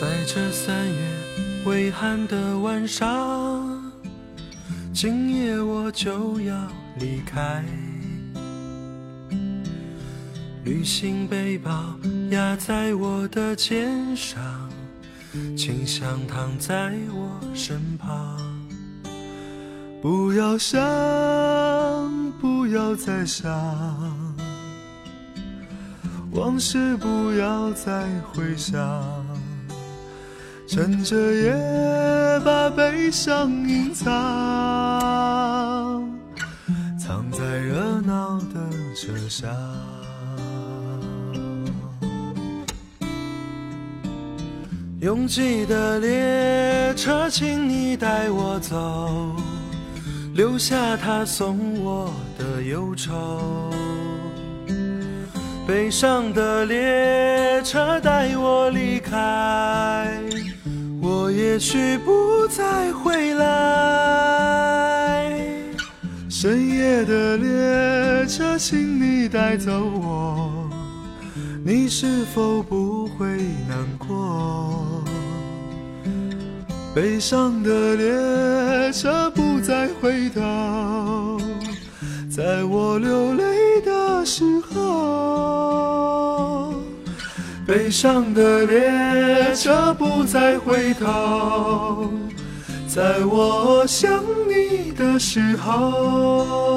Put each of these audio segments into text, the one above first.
在这三月微寒的晚上，今夜我就要离开。旅行背包压在我的肩上，请想躺在我身旁。不要想，不要再想，往事不要再回想。趁着夜，把悲伤隐藏，藏在热闹的车厢。拥挤的列车，请你带我走，留下他送我的忧愁。悲伤的列车，带我离开。也许不再回来。深夜的列车，请你带走我，你是否不会难过？悲伤的列车不再回头，在我流泪的时候。悲伤的列车不再回头，在我想你的时候。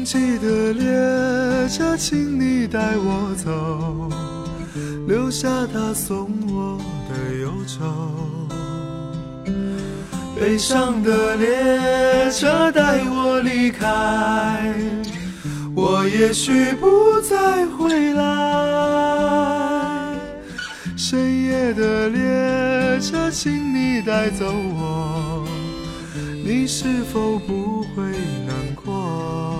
拥挤的列车，请你带我走，留下他送我的忧愁。悲伤的列车带我离开，我也许不再回来。深夜的列车，请你带走我，你是否不会难过？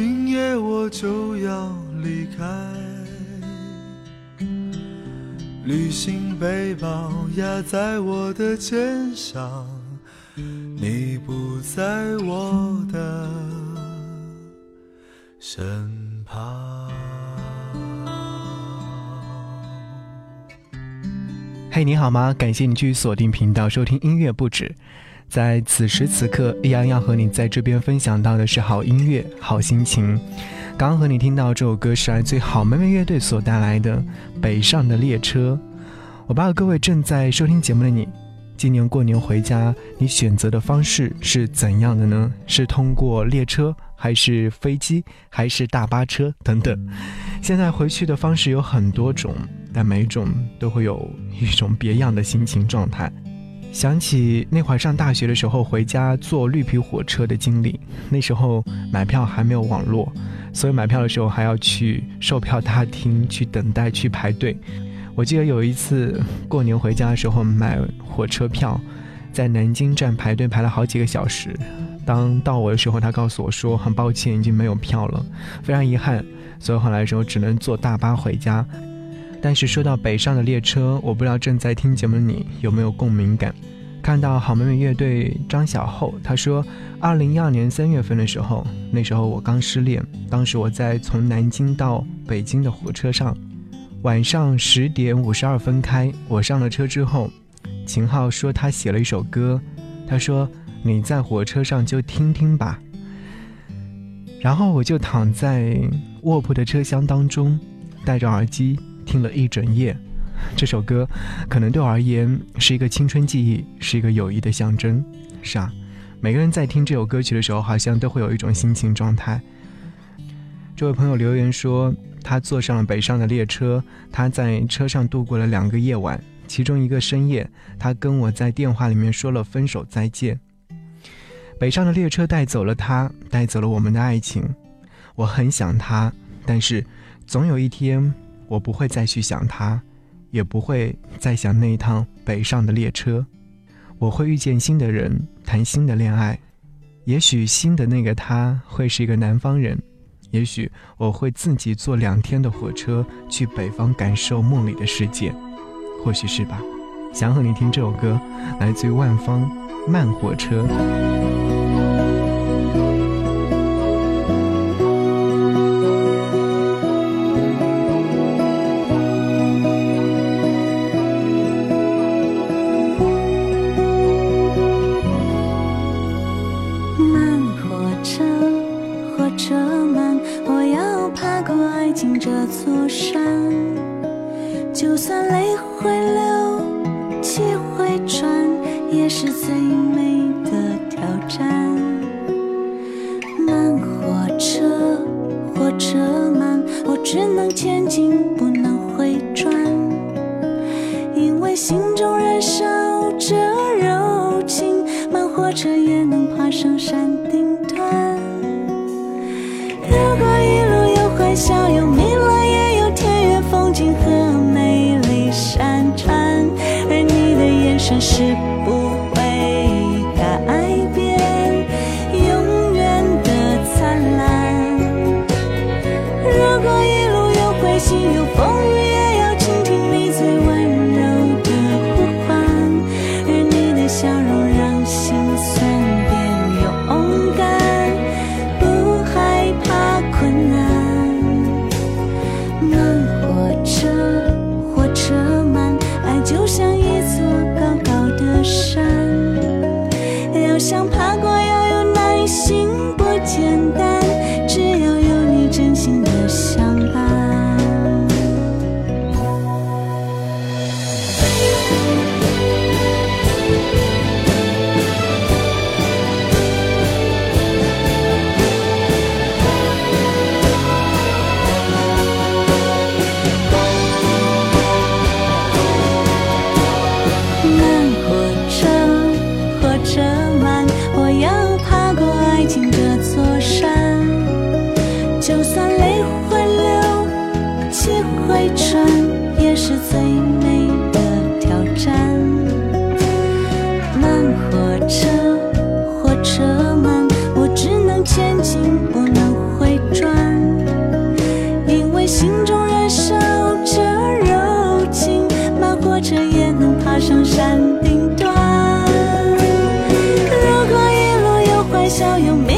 今夜我就要离开，旅行背包压在我的肩上，你不在我的身旁。嘿，你好吗？感谢你继续锁定频道收听音乐不止。在此时此刻，依然要和你在这边分享到的是好音乐、好心情。刚刚和你听到这首歌是来自好妹妹乐队所带来的《北上的列车》。我不知道各位正在收听节目的你，今年过年回家，你选择的方式是怎样的呢？是通过列车，还是飞机，还是大巴车等等？现在回去的方式有很多种，但每一种都会有一种别样的心情状态。想起那会儿上大学的时候回家坐绿皮火车的经历，那时候买票还没有网络，所以买票的时候还要去售票大厅去等待去排队。我记得有一次过年回家的时候买火车票，在南京站排队排了好几个小时。当到我的时候，他告诉我说很抱歉已经没有票了，非常遗憾，所以后来的时候只能坐大巴回家。但是说到北上的列车，我不知道正在听节目的你有没有共鸣感。看到好妹妹乐队张小厚，他说，二零一二年三月份的时候，那时候我刚失恋，当时我在从南京到北京的火车上，晚上十点五十二分开，我上了车之后，秦昊说他写了一首歌，他说你在火车上就听听吧。然后我就躺在卧铺的车厢当中，戴着耳机听了一整夜。这首歌可能对我而言是一个青春记忆，是一个友谊的象征。是啊，每个人在听这首歌曲的时候，好像都会有一种心情状态。这位朋友留言说，他坐上了北上的列车，他在车上度过了两个夜晚，其中一个深夜，他跟我在电话里面说了分手再见。北上的列车带走了他，带走了我们的爱情。我很想他，但是总有一天，我不会再去想他，也不会再想那一趟北上的列车。我会遇见新的人，谈新的恋爱。也许新的那个他会是一个南方人，也许我会自己坐两天的火车去北方感受梦里的世界，或许是吧。想和你听这首歌，来自于万芳《慢火车》。是最美的挑战慢火车火车慢我只能前进不能回转。因为心中燃烧着柔情慢火车也能爬上山顶端。如果一路有欢笑有迷乱也有田园风景和美丽山川而你的眼神是不就像一座高高的山，要想。上山顶端。如果一路有欢笑，有。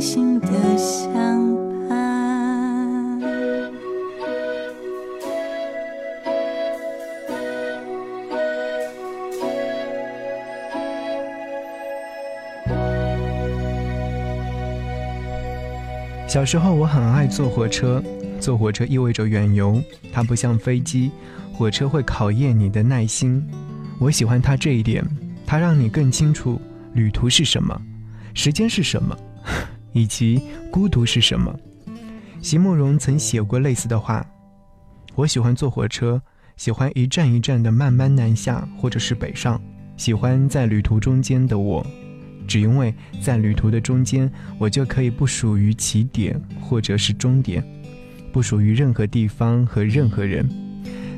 心的相伴小时候我很爱坐火车，坐火车意味着远游，它不像飞机，火车会考验你的耐心。我喜欢它这一点，它让你更清楚旅途是什么，时间是什么，以及孤独是什么。席慕容曾写过类似的话：“我喜欢坐火车，喜欢一站一站的慢慢南下，或者是北上，喜欢在旅途中间的我，只因为在旅途的中间，我就可以不属于起点或者是终点，不属于任何地方和任何人。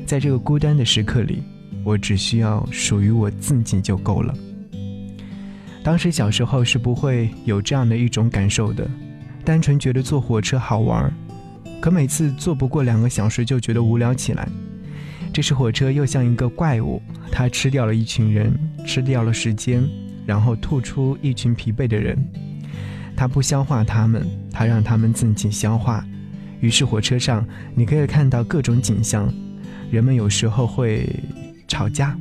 在这个孤单的时刻里，我只需要属于我自己就够了。”当时小时候是不会有这样的一种感受的，单纯觉得坐火车好玩，可每次坐不过两个小时就觉得无聊起来。这时火车又像一个怪物，它吃掉了一群人，吃掉了时间，然后吐出一群疲惫的人。它不消化他们，它让他们自己消化。于是火车上你可以看到各种景象，人们有时候会吵架。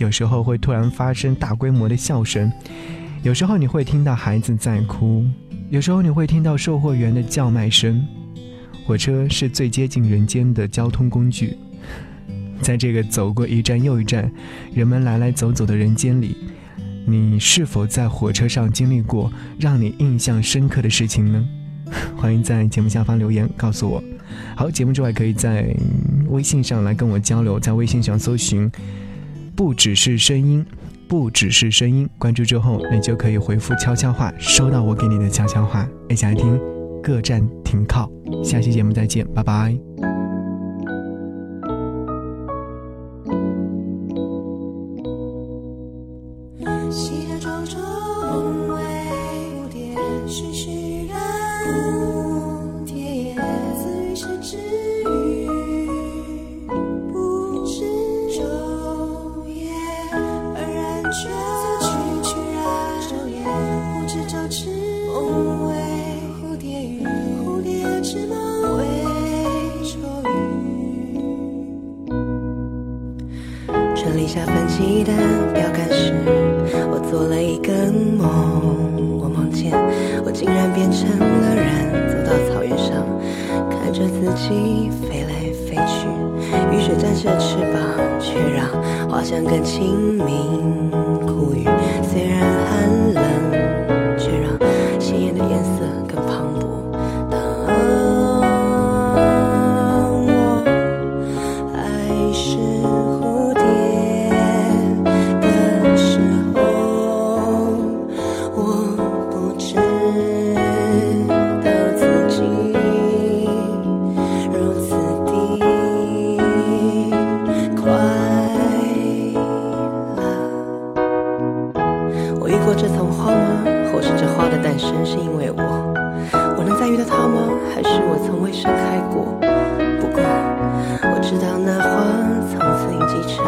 有时候会突然发生大规模的笑声，有时候你会听到孩子在哭，有时候你会听到售货员的叫卖声。火车是最接近人间的交通工具，在这个走过一站又一站、人们来来走走的人间里，你是否在火车上经历过让你印象深刻的事情呢？欢迎在节目下方留言告诉我。好，节目之外可以在微信上来跟我交流，在微信上搜寻。不只是声音，不只是声音。关注之后，你就可以回复悄悄话，收到我给你的悄悄话。一起来听，各站停靠。下期节目再见，拜拜。下分歧的标杆时，我做了一个梦。我梦见我竟然变成了人，走到草原上，看着自己飞来飞去。雨水沾湿翅膀，却让花香更清明。遇到他吗？还是我从未盛开过？不过我知道那花从此影迹成。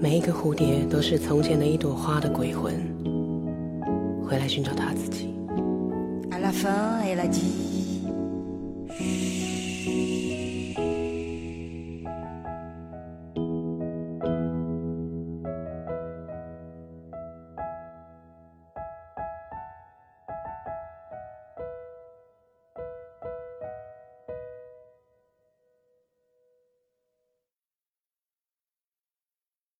每一个蝴蝶都是从前的一朵花的鬼魂，回来寻找他自己。À la fin elle a dit